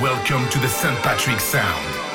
welcome to the St. Patrick Sound.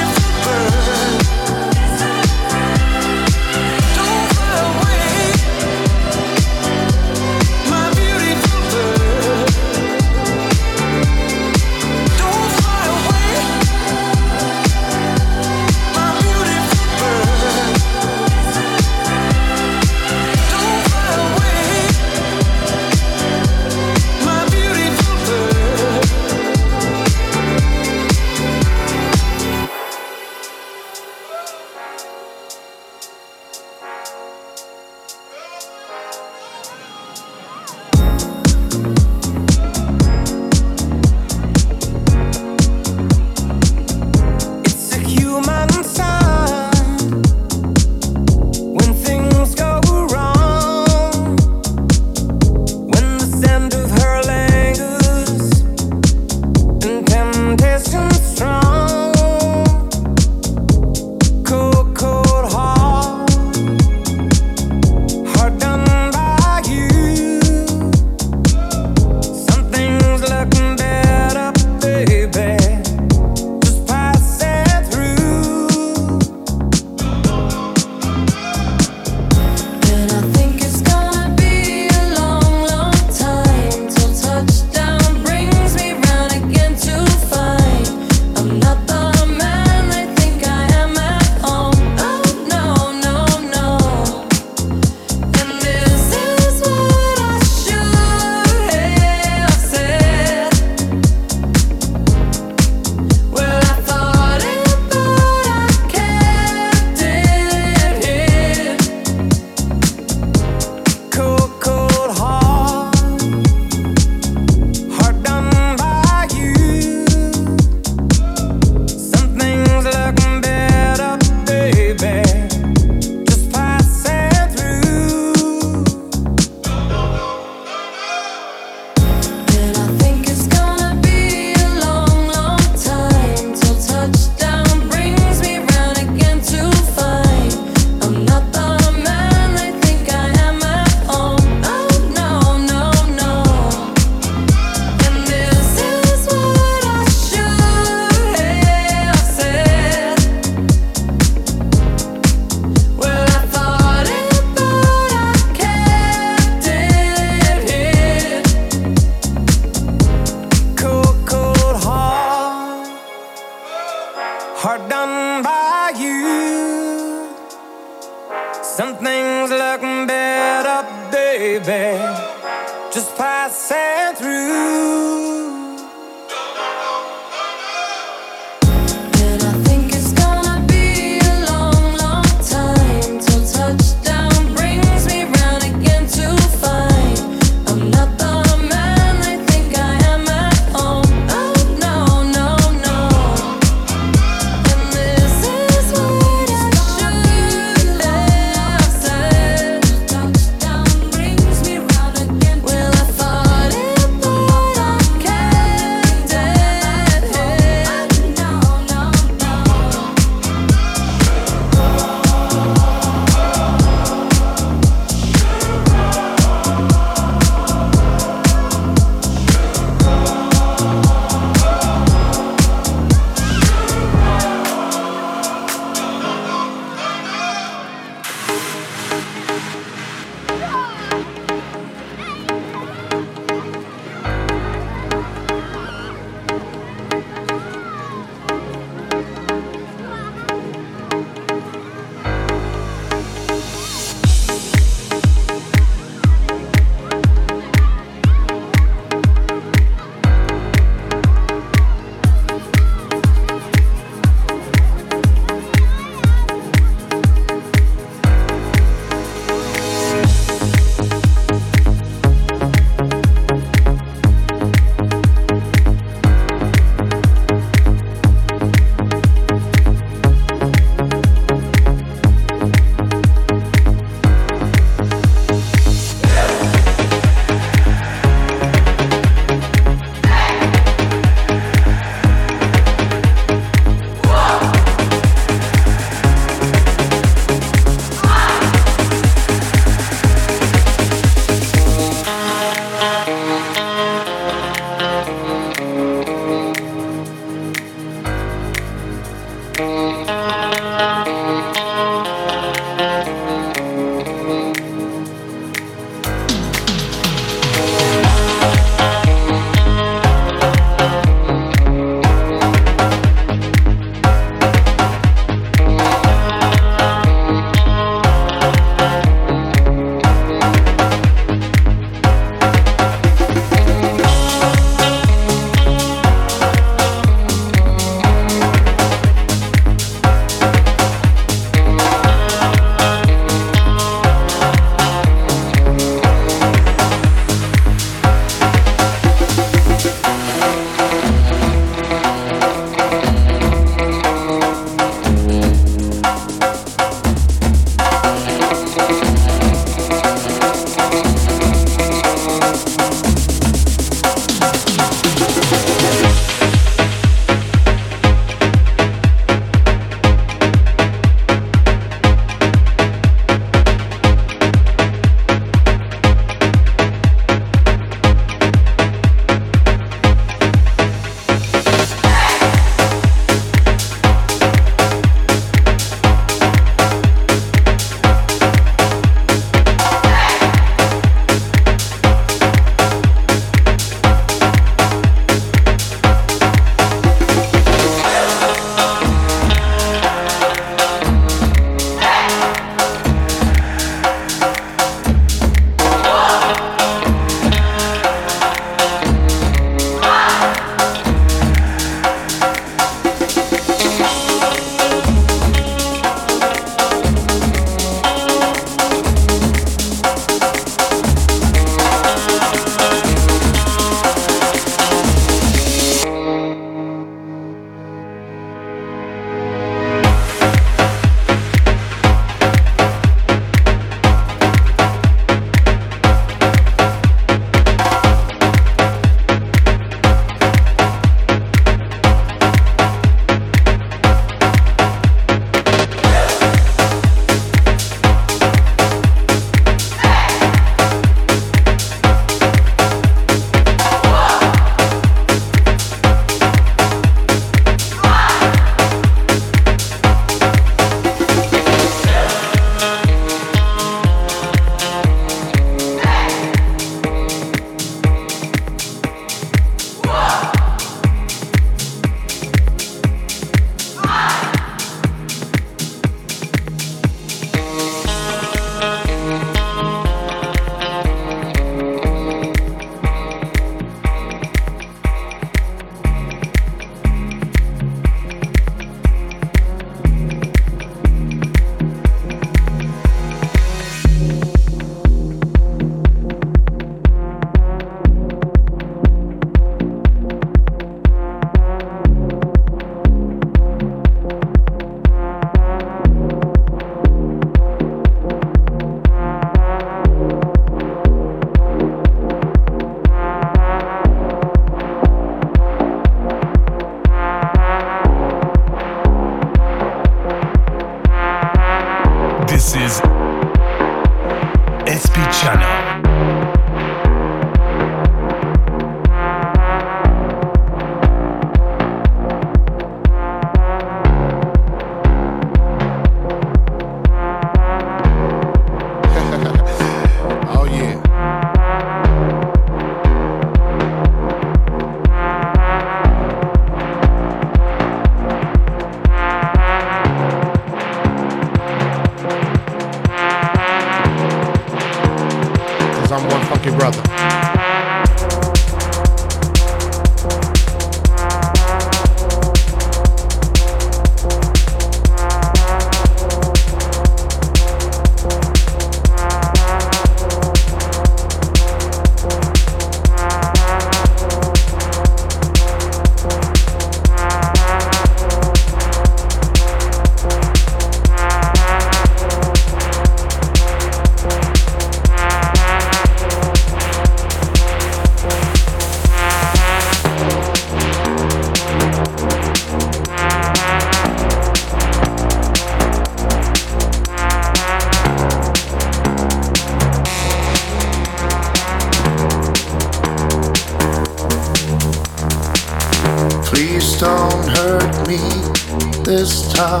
this time.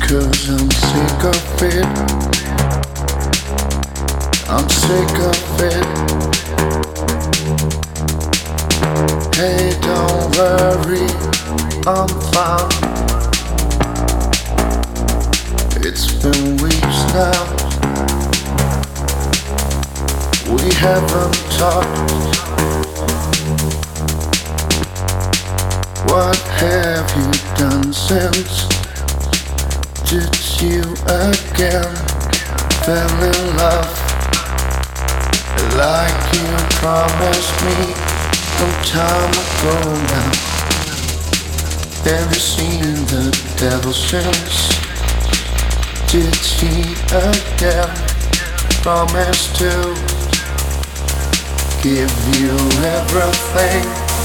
Cause I'm sick of it. I'm sick of it. Hey, don't worry, I'm fine. It's been weeks now. We haven't talked. What have you done since? Did you again. Fell in love like you promised me some time ago now. Have you seen the devil since? Did he again promise to give you everything?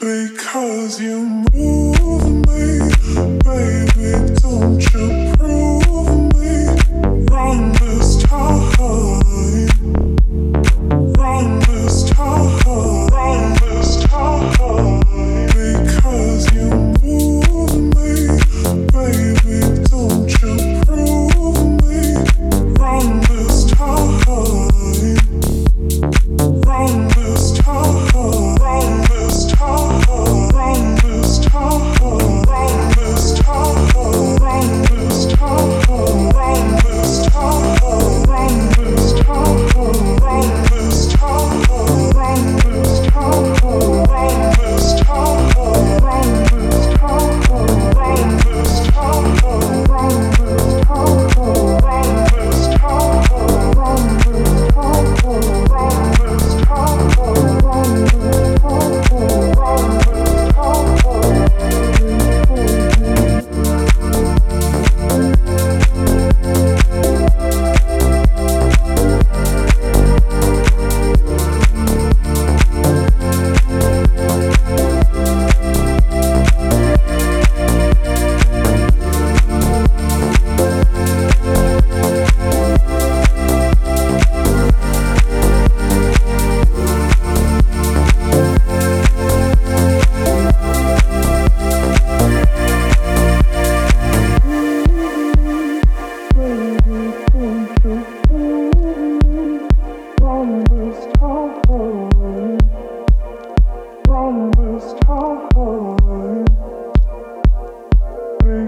Because you move.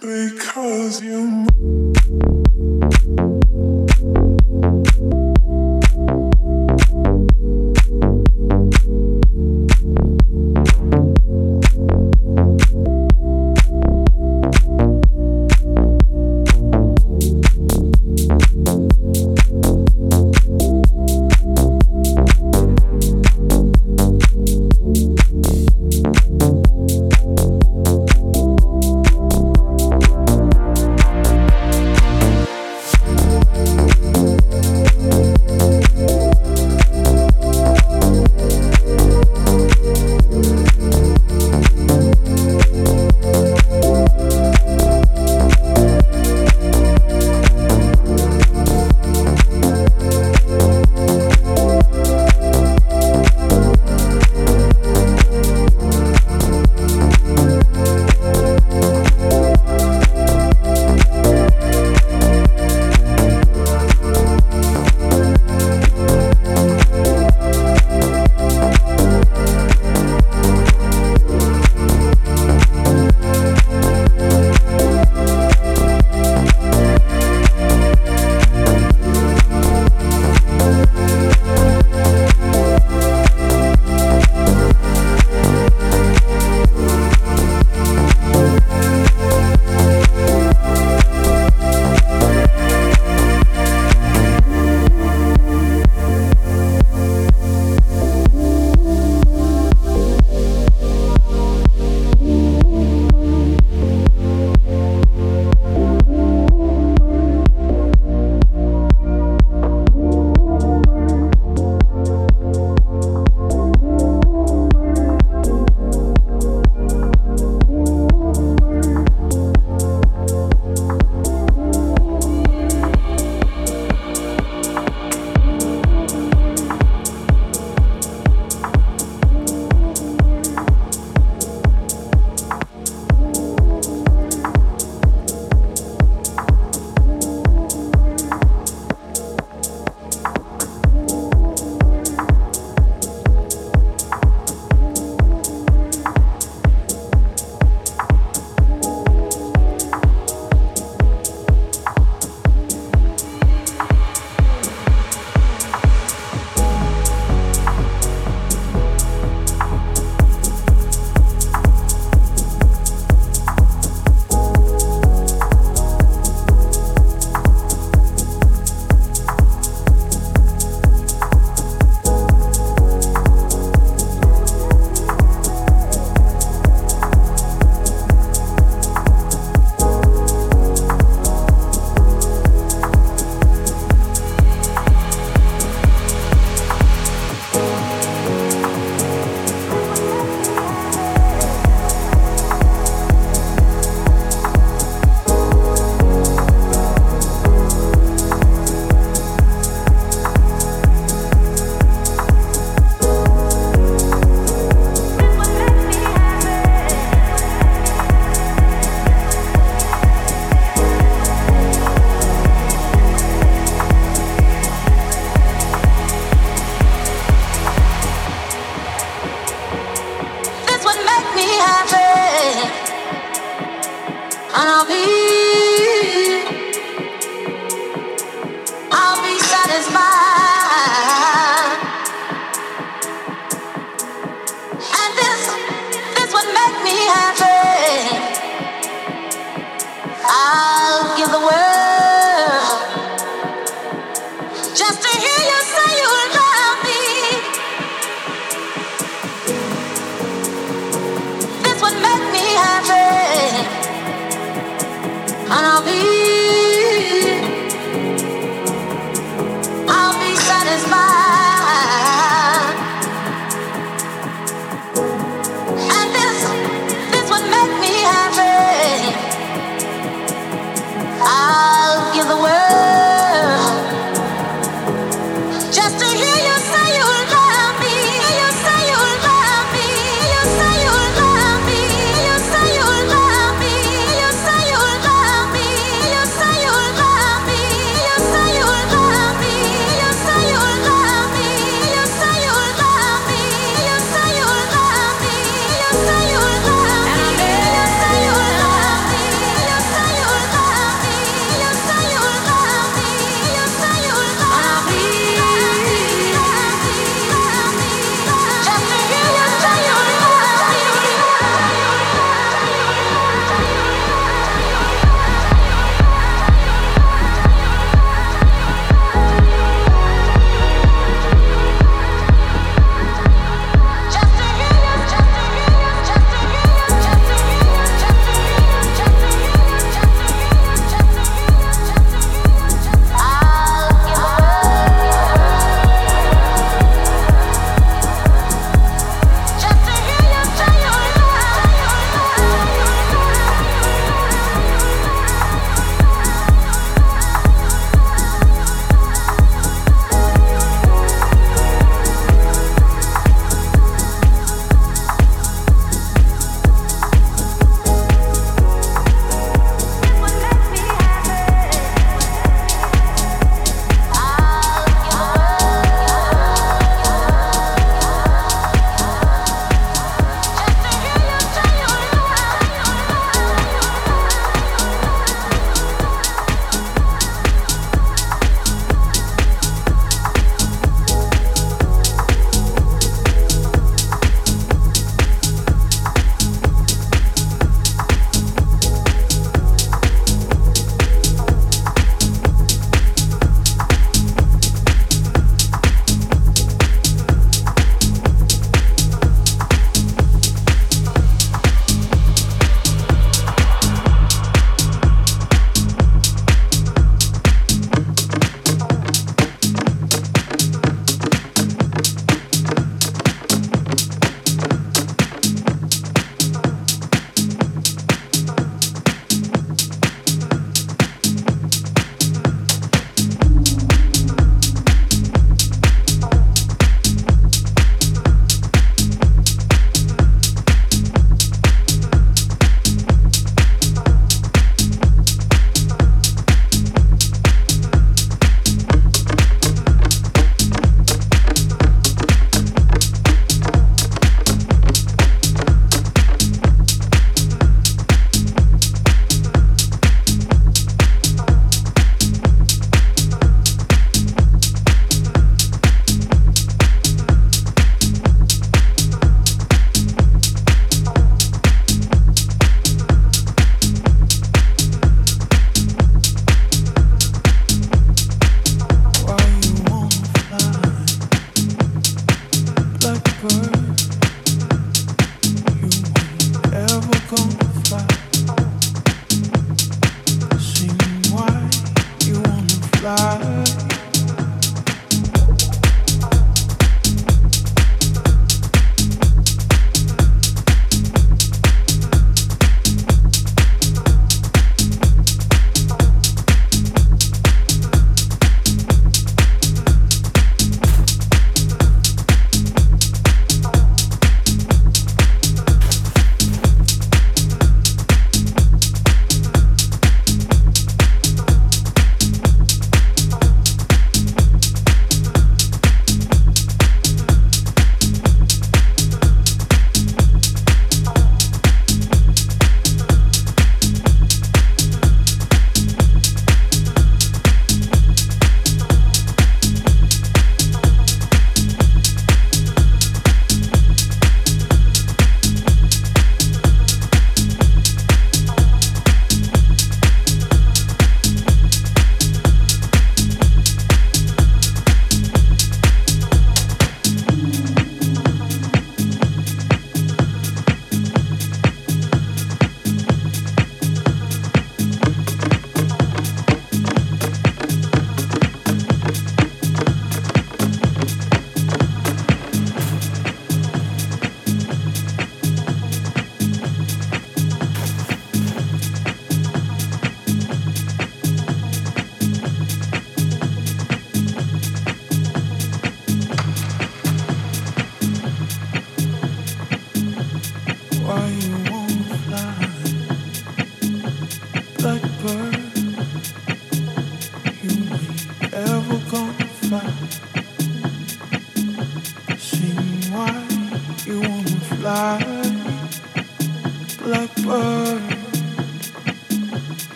Because you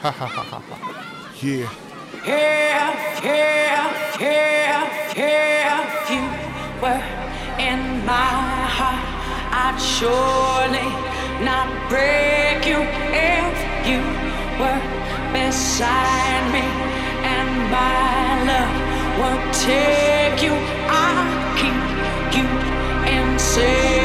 Yeah. If, if, if, if you were in my heart, I'd surely not break you. If you were beside me and my love would take you, I'd keep you inside.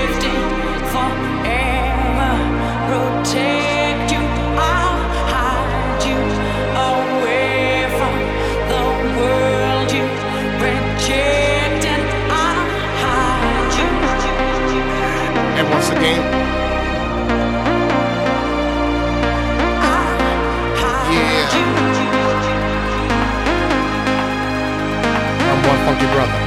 your brother.